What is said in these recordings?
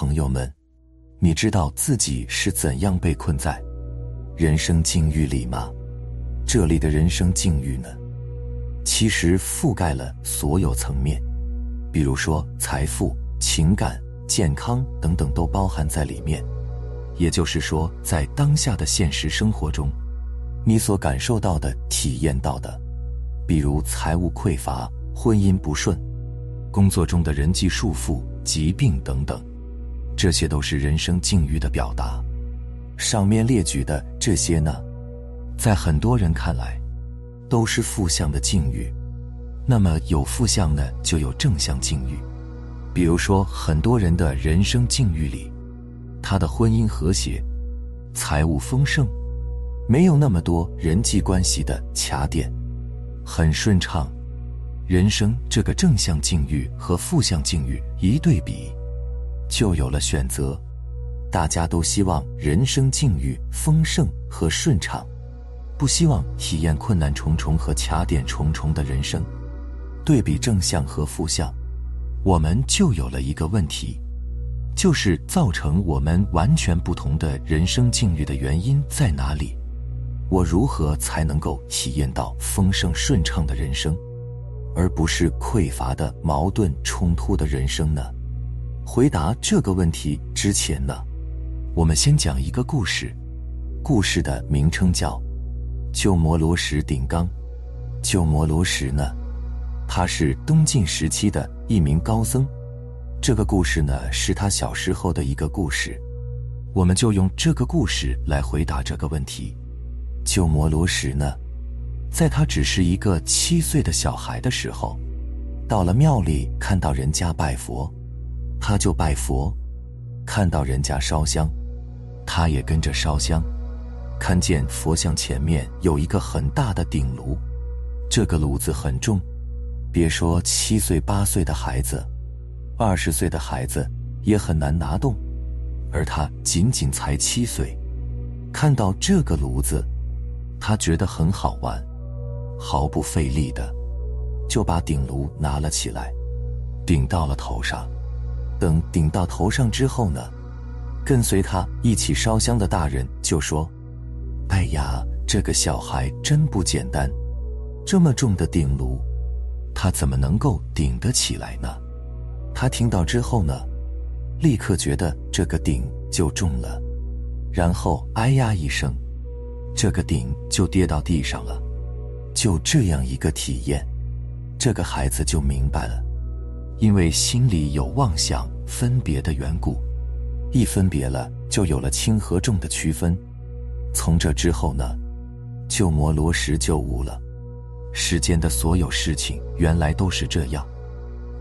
朋友们，你知道自己是怎样被困在人生境遇里吗？这里的人生境遇呢，其实覆盖了所有层面，比如说财富、情感、健康等等都包含在里面。也就是说，在当下的现实生活中，你所感受到的、体验到的，比如财务匮乏、婚姻不顺、工作中的人际束缚、疾病等等，这些都是人生境遇的表达。上面列举的这些呢，在很多人看来，都是负向的境遇。那么有负向呢，就有正向境遇。比如说，很多人的人生境遇里。他的婚姻和谐，财务丰盛，没有那么多人际关系的卡点，很顺畅。人生这个正向境遇和负向境遇一对比，就有了选择。大家都希望人生境遇丰盛和顺畅，不希望体验困难重重和卡点重重的人生。对比正向和负向，我们就有了一个问题。就是造成我们完全不同的人生境遇的原因在哪里？我如何才能够体验到丰盛顺畅的人生，而不是匮乏的矛盾冲突的人生呢？回答这个问题之前呢，我们先讲一个故事。故事的名称叫《鸠摩罗什顶缸》。鸠摩罗什呢，他是东晋时期的一名高僧。这个故事呢，是他小时候的一个故事，我们就用这个故事来回答这个问题。鸠摩罗什呢，在他只是一个七岁的小孩的时候，到了庙里看到人家拜佛，他就拜佛；看到人家烧香，他也跟着烧香。看见佛像前面有一个很大的鼎炉，这个炉子很重，别说七岁八岁的孩子。二十岁的孩子也很难拿动，而他仅仅才七岁，看到这个炉子，他觉得很好玩，毫不费力的就把鼎炉拿了起来，顶到了头上。等顶到头上之后呢，跟随他一起烧香的大人就说：“哎呀，这个小孩真不简单，这么重的顶炉，他怎么能够顶得起来呢？”他听到之后呢，立刻觉得这个鼎就重了，然后哎呀一声，这个鼎就跌到地上了。就这样一个体验，这个孩子就明白了，因为心里有妄想分别的缘故，一分别了就有了轻和重的区分。从这之后呢，鸠摩罗什就悟了，世间的所有事情原来都是这样。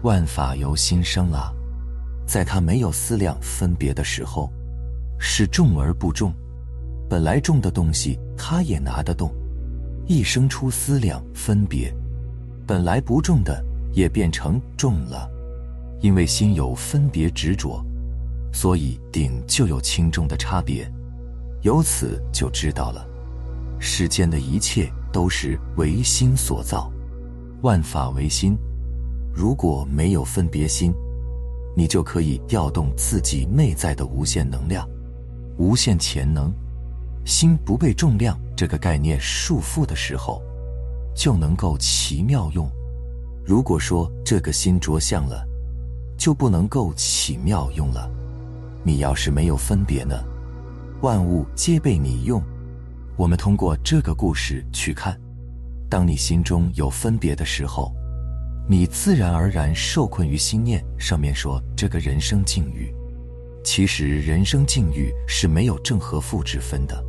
万法由心生啊，在他没有思量分别的时候，是重而不重。本来重的东西，他也拿得动。一生出思量分别，本来不重的也变成重了。因为心有分别执着，所以顶就有轻重的差别。由此就知道了，世间的一切都是唯心所造，万法唯心。如果没有分别心，你就可以调动自己内在的无限能量、无限潜能。心不被重量这个概念束缚的时候，就能够奇妙用。如果说这个心着相了，就不能够奇妙用了。你要是没有分别呢，万物皆被你用。我们通过这个故事去看，当你心中有分别的时候。你自然而然受困于心念。上面说这个人生境遇，其实人生境遇是没有正和负之分的，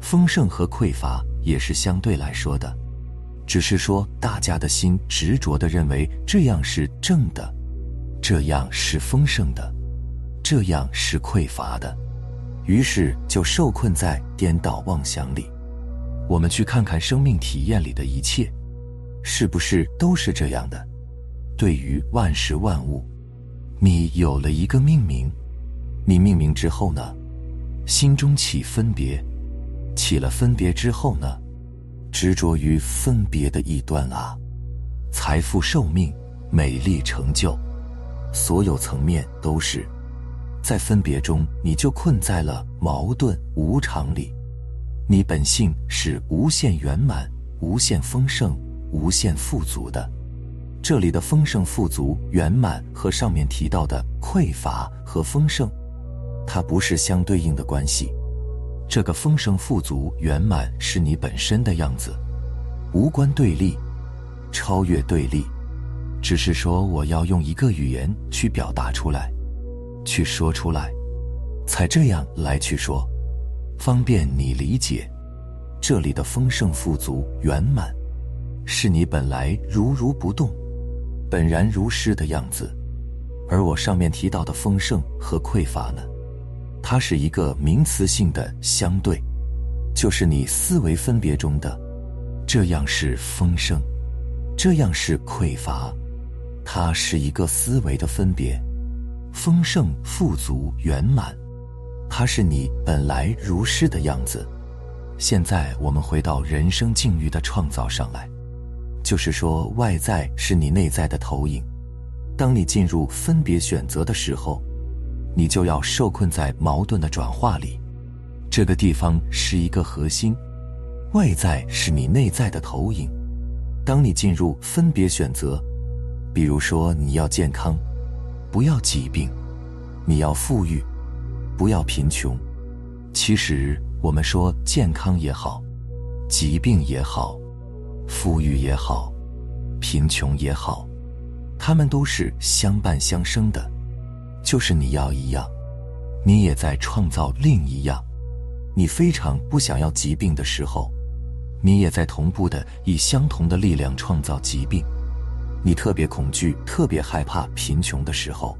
丰盛和匮乏也是相对来说的，只是说大家的心执着的认为这样是正的，这样是丰盛的，这样是匮乏的，于是就受困在颠倒妄想里。我们去看看生命体验里的一切。是不是都是这样的？对于万事万物，你有了一个命名，你命名之后呢，心中起分别，起了分别之后呢，执着于分别的一端啊，财富、寿命、美丽、成就，所有层面都是在分别中，你就困在了矛盾无常里。你本性是无限圆满、无限丰盛、无限富足的。这里的丰盛、富足、圆满和上面提到的匮乏和丰盛，它不是相对应的关系。这个丰盛、富足、圆满是你本身的样子，无关对立，超越对立，只是说我要用一个语言去表达出来。去说出来，才这样来去说，方便你理解。这里的丰盛、富足、圆满，是你本来如如不动、本然如是的样子；而我上面提到的丰盛和匮乏呢，它是一个名词性的相对，就是你思维分别中的，这样是丰盛，这样是匮乏，它是一个思维的分别。丰盛、富足、圆满，它是你本来如是的样子。现在我们回到人生境遇的创造上来，就是说，外在是你内在的投影。当你进入分别选择的时候，你就要受困在矛盾的转化里。这个地方是一个核心，外在是你内在的投影。当你进入分别选择，比如说你要健康。不要疾病，你要富裕；不要贫穷。其实我们说健康也好，疾病也好，富裕也好，贫穷也好，他们都是相伴相生的。就是你要一样，你也在创造另一样。你非常不想要疾病的时候，你也在同步的以相同的力量创造疾病。你特别恐惧、特别害怕贫穷的时候，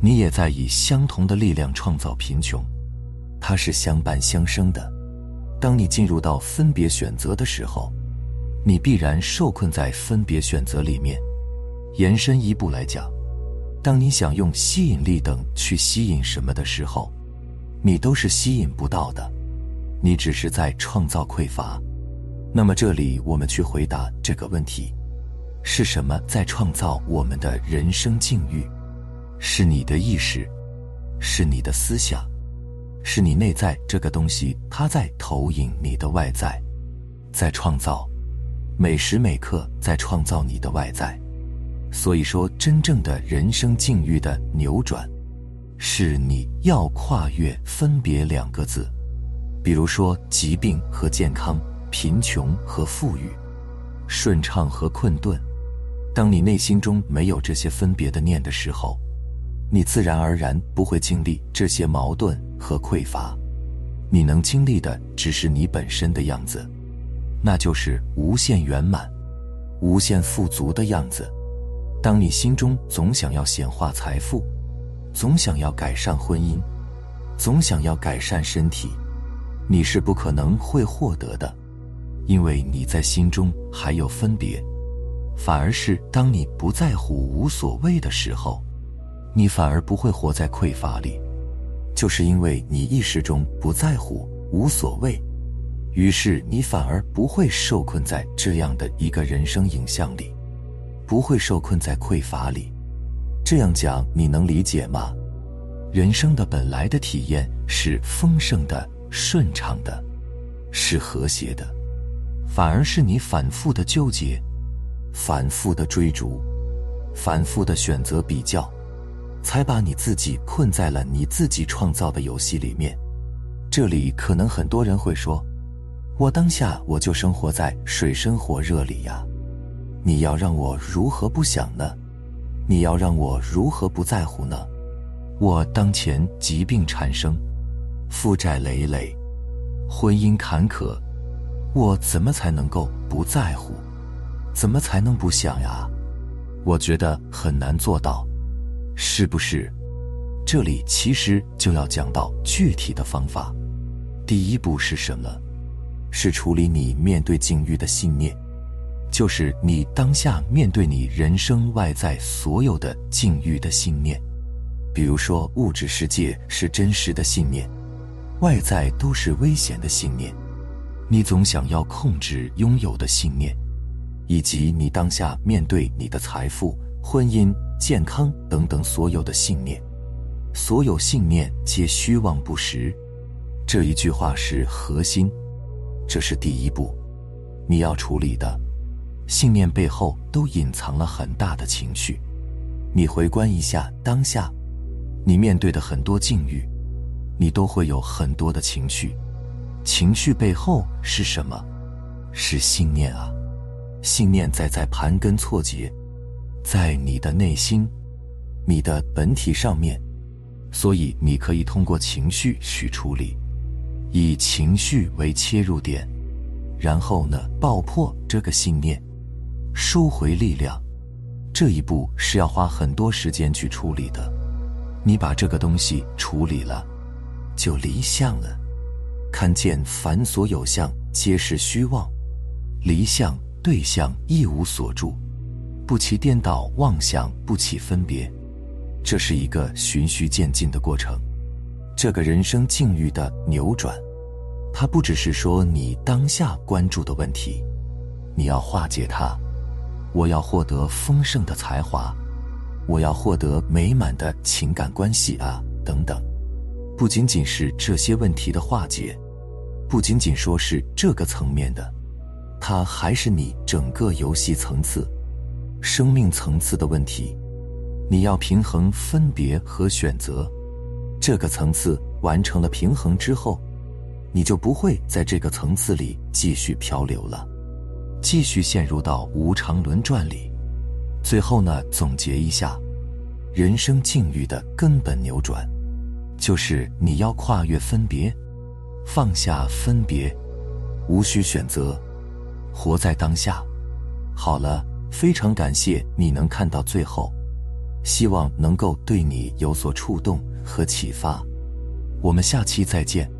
你也在以相同的力量创造贫穷，它是相伴相生的。当你进入到分别选择的时候，你必然受困在分别选择里面。延伸一步来讲，当你想用吸引力等去吸引什么的时候，你都是吸引不到的，你只是在创造匮乏。那么这里我们去回答这个问题。是什么在创造我们的人生境遇？是你的意识，是你的思想，是你内在这个东西，它在投影你的外在，在创造，每时每刻在创造你的外在。所以说，真正的人生境遇的扭转，是你要跨越分别两个字，比如说疾病和健康，贫穷和富裕，顺畅和困顿。当你内心中没有这些分别的念的时候，你自然而然不会经历这些矛盾和匮乏，你能经历的只是你本身的样子，那就是无限圆满、无限富足的样子。当你心中总想要显化财富，总想要改善婚姻，总想要改善身体，你是不可能会获得的，因为你在心中还有分别。反而是当你不在乎、无所谓的时候，你反而不会活在匮乏里，就是因为你意识中不在乎、无所谓，于是你反而不会受困在这样的一个人生影像里，不会受困在匮乏里。这样讲你能理解吗？人生的本来的体验是丰盛的、顺畅的，是和谐的，反而是你反复的纠结。反复的追逐，反复的选择比较，才把你自己困在了你自己创造的游戏里面。这里可能很多人会说：“我当下我就生活在水深火热里呀，你要让我如何不想呢？你要让我如何不在乎呢？我当前疾病缠生，负债累累，婚姻坎坷，我怎么才能够不在乎？”怎么才能不想呀？我觉得很难做到，是不是？这里其实就要讲到具体的方法。第一步是什么？是处理你面对境遇的信念，就是你当下面对你人生外在所有的境遇的信念。比如说，物质世界是真实的信念，外在都是危险的信念，你总想要控制拥有的信念。以及你当下面对你的财富、婚姻、健康等等所有的信念，所有信念皆虚妄不实。这一句话是核心，这是第一步，你要处理的。信念背后都隐藏了很大的情绪。你回观一下当下，你面对的很多境遇，你都会有很多的情绪。情绪背后是什么？是信念啊！信念在在盘根错节，在你的内心、你的本体上面，所以你可以通过情绪去处理，以情绪为切入点，然后呢，爆破这个信念，收回力量。这一步是要花很多时间去处理的，你把这个东西处理了，就离相了。看见凡所有相，皆是虚妄；离相对相一无所住，不起颠倒妄想，不起分别。这是一个循序渐进的过程。这个人生境遇的扭转，它不只是说你当下关注的问题，你要化解它。我要获得丰盛的才华，我要获得美满的情感关系啊，等等，不仅仅是这些问题的化解，不仅仅说是这个层面的，它还是你整个游戏层次、生命层次的问题。你要平衡分别和选择，这个层次完成了平衡之后，你就不会在这个层次里继续漂流了。继续陷入到无常轮转里，最后呢，总结一下，人生境遇的根本扭转，就是你要跨越分别，放下分别，无需选择，活在当下。好了，非常感谢你能看到最后，希望能够对你有所触动和启发。我们下期再见。